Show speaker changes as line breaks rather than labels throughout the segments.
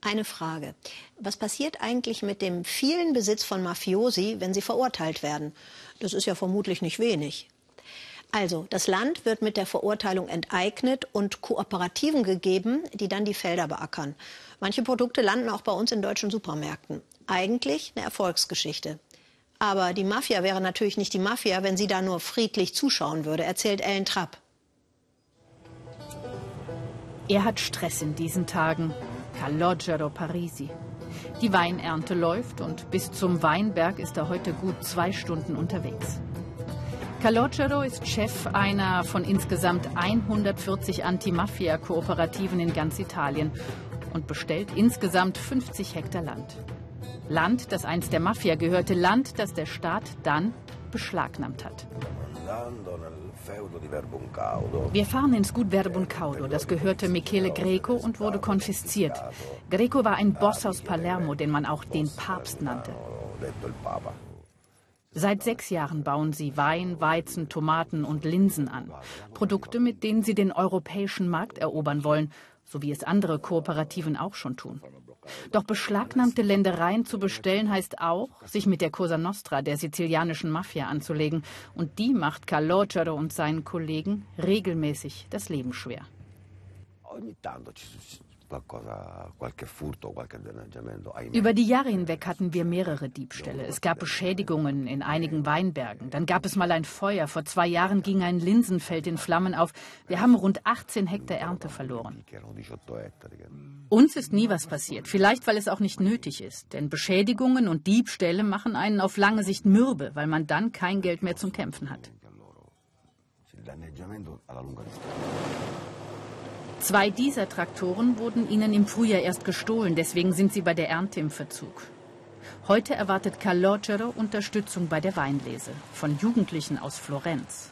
Eine Frage. Was passiert eigentlich mit dem vielen Besitz von Mafiosi, wenn sie verurteilt werden? Das ist ja vermutlich nicht wenig. Also, das Land wird mit der Verurteilung enteignet und Kooperativen gegeben, die dann die Felder beackern. Manche Produkte landen auch bei uns in deutschen Supermärkten. Eigentlich eine Erfolgsgeschichte. Aber die Mafia wäre natürlich nicht die Mafia, wenn sie da nur friedlich zuschauen würde, erzählt Ellen Trapp.
Er hat Stress in diesen Tagen. Calogero Parisi. Die Weinernte läuft und bis zum Weinberg ist er heute gut zwei Stunden unterwegs. Calogero ist Chef einer von insgesamt 140 Anti-Mafia-Kooperativen in ganz Italien und bestellt insgesamt 50 Hektar Land. Land, das einst der Mafia gehörte, Land, das der Staat dann beschlagnahmt hat. Wir fahren ins Gut Verbuncaudo. Das gehörte Michele Greco und wurde konfisziert. Greco war ein Boss aus Palermo, den man auch den Papst nannte. Seit sechs Jahren bauen sie Wein, Weizen, Tomaten und Linsen an. Produkte, mit denen sie den europäischen Markt erobern wollen, so wie es andere Kooperativen auch schon tun. Doch beschlagnahmte Ländereien zu bestellen heißt auch, sich mit der Cosa Nostra, der sizilianischen Mafia, anzulegen. Und die macht Calogero und seinen Kollegen regelmäßig das Leben schwer. Über die Jahre hinweg hatten wir mehrere Diebstähle. Es gab Beschädigungen in einigen Weinbergen. Dann gab es mal ein Feuer. Vor zwei Jahren ging ein Linsenfeld in Flammen auf. Wir haben rund 18 Hektar Ernte verloren. Uns ist nie was passiert. Vielleicht, weil es auch nicht nötig ist. Denn Beschädigungen und Diebstähle machen einen auf lange Sicht mürbe, weil man dann kein Geld mehr zum Kämpfen hat. Zwei dieser Traktoren wurden ihnen im Frühjahr erst gestohlen, deswegen sind sie bei der Ernte im Verzug. Heute erwartet Calogero Unterstützung bei der Weinlese von Jugendlichen aus Florenz.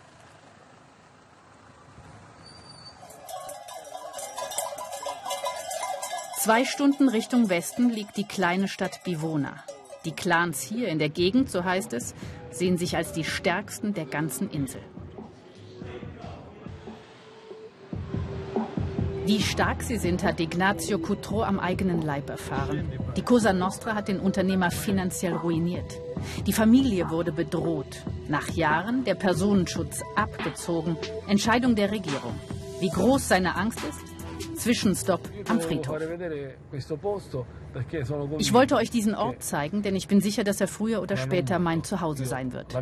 Zwei Stunden Richtung Westen liegt die kleine Stadt Bivona. Die Clans hier in der Gegend, so heißt es, sehen sich als die stärksten der ganzen Insel. Wie stark sie sind, hat Ignazio Coutreau am eigenen Leib erfahren. Die Cosa Nostra hat den Unternehmer finanziell ruiniert. Die Familie wurde bedroht. Nach Jahren der Personenschutz abgezogen. Entscheidung der Regierung. Wie groß seine Angst ist? Zwischenstopp am Friedhof. Ich wollte euch diesen Ort zeigen, denn ich bin sicher, dass er früher oder später mein Zuhause sein wird.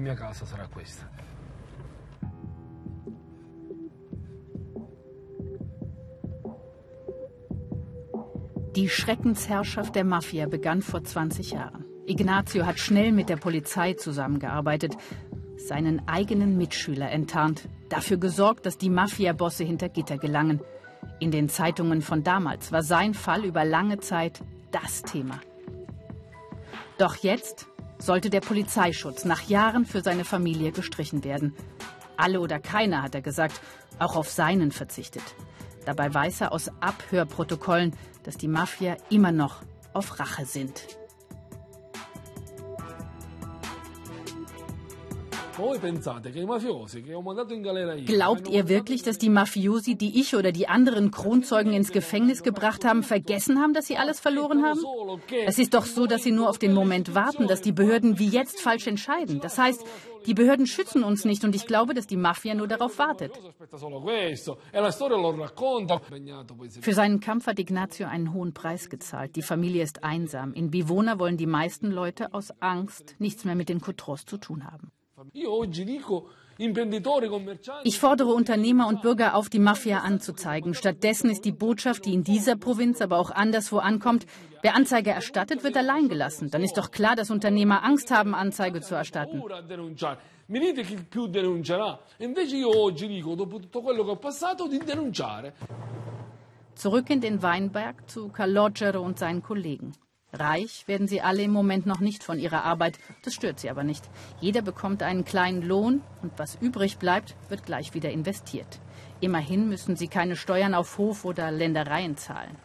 Die Schreckensherrschaft der Mafia begann vor 20 Jahren. Ignazio hat schnell mit der Polizei zusammengearbeitet, seinen eigenen Mitschüler enttarnt, dafür gesorgt, dass die Mafia-Bosse hinter Gitter gelangen. In den Zeitungen von damals war sein Fall über lange Zeit das Thema. Doch jetzt sollte der Polizeischutz nach Jahren für seine Familie gestrichen werden. Alle oder keiner, hat er gesagt, auch auf seinen verzichtet. Dabei weiß er aus Abhörprotokollen, dass die Mafia immer noch auf Rache sind. Glaubt ihr wirklich, dass die Mafiosi, die ich oder die anderen Kronzeugen ins Gefängnis gebracht haben, vergessen haben, dass sie alles verloren haben? Es ist doch so, dass sie nur auf den Moment warten, dass die Behörden wie jetzt falsch entscheiden. Das heißt, die Behörden schützen uns nicht und ich glaube, dass die Mafia nur darauf wartet. Für seinen Kampf hat Ignazio einen hohen Preis gezahlt. Die Familie ist einsam. In Bivona wollen die meisten Leute aus Angst nichts mehr mit den Coutros zu tun haben. Ich fordere Unternehmer und Bürger auf, die Mafia anzuzeigen. Stattdessen ist die Botschaft, die in dieser Provinz, aber auch anderswo ankommt, wer Anzeige erstattet, wird allein gelassen. Dann ist doch klar, dass Unternehmer Angst haben, Anzeige zu erstatten. Zurück in den Weinberg zu Calogero und seinen Kollegen. Reich werden sie alle im Moment noch nicht von ihrer Arbeit. Das stört sie aber nicht. Jeder bekommt einen kleinen Lohn und was übrig bleibt, wird gleich wieder investiert. Immerhin müssen sie keine Steuern auf Hof oder Ländereien zahlen.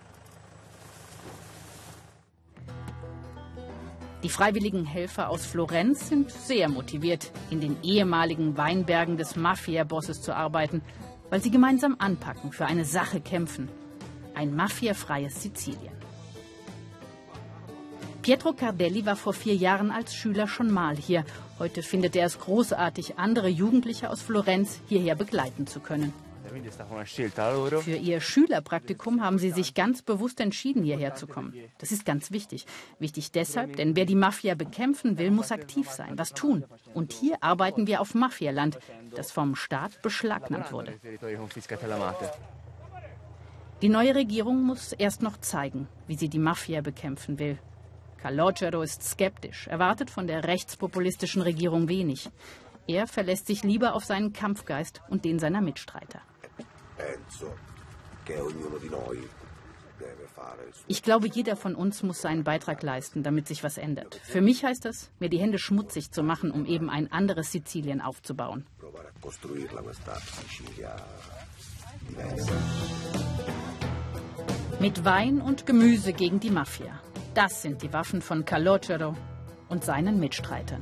Die freiwilligen Helfer aus Florenz sind sehr motiviert, in den ehemaligen Weinbergen des Mafia-Bosses zu arbeiten, weil sie gemeinsam anpacken, für eine Sache kämpfen. Ein mafiafreies Sizilien. Pietro Cardelli war vor vier Jahren als Schüler schon mal hier. Heute findet er es großartig, andere Jugendliche aus Florenz hierher begleiten zu können. Für ihr Schülerpraktikum haben sie sich ganz bewusst entschieden, hierher zu kommen. Das ist ganz wichtig. Wichtig deshalb, denn wer die Mafia bekämpfen will, muss aktiv sein, was tun. Und hier arbeiten wir auf Mafialand, das vom Staat beschlagnahmt wurde. Die neue Regierung muss erst noch zeigen, wie sie die Mafia bekämpfen will. Calogero ist skeptisch, erwartet von der rechtspopulistischen Regierung wenig. Er verlässt sich lieber auf seinen Kampfgeist und den seiner Mitstreiter. Ich glaube, jeder von uns muss seinen Beitrag leisten, damit sich was ändert. Für mich heißt das, mir die Hände schmutzig zu machen, um eben ein anderes Sizilien aufzubauen. Mit Wein und Gemüse gegen die Mafia. Das sind die Waffen von Calogero und seinen Mitstreitern.